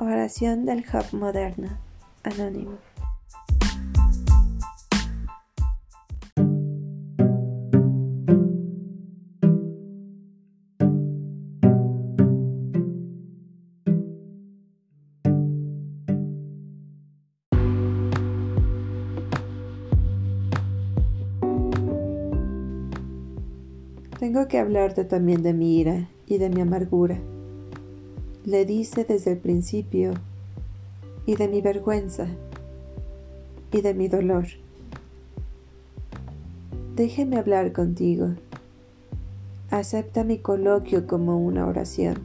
Oración del Hub Moderno. Anónimo. Tengo que hablarte también de mi ira y de mi amargura le dice desde el principio, y de mi vergüenza, y de mi dolor. Déjeme hablar contigo. Acepta mi coloquio como una oración.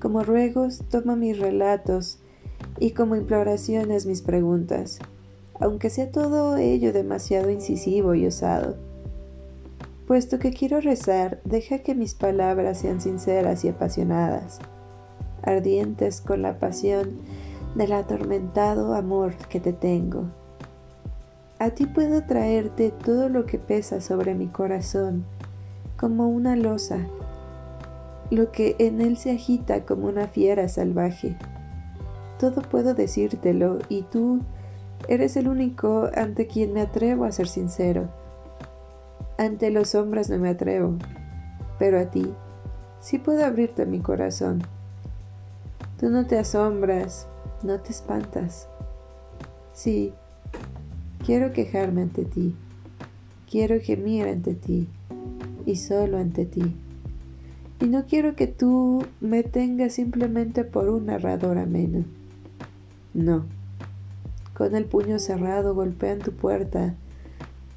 Como ruegos, toma mis relatos y como imploraciones mis preguntas, aunque sea todo ello demasiado incisivo y osado. Puesto que quiero rezar, deja que mis palabras sean sinceras y apasionadas ardientes con la pasión del atormentado amor que te tengo. A ti puedo traerte todo lo que pesa sobre mi corazón, como una losa, lo que en él se agita como una fiera salvaje. Todo puedo decírtelo y tú eres el único ante quien me atrevo a ser sincero. Ante los hombres no me atrevo, pero a ti sí puedo abrirte mi corazón Tú no te asombras, no te espantas. Sí, quiero quejarme ante ti, quiero gemir ante ti y solo ante ti. Y no quiero que tú me tengas simplemente por un narrador ameno. No, con el puño cerrado golpean tu puerta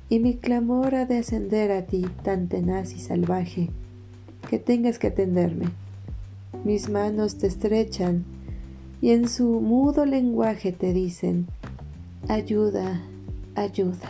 y mi clamor ha de ascender a ti tan tenaz y salvaje que tengas que atenderme mis manos te estrechan y en su mudo lenguaje te dicen, ayuda, ayuda.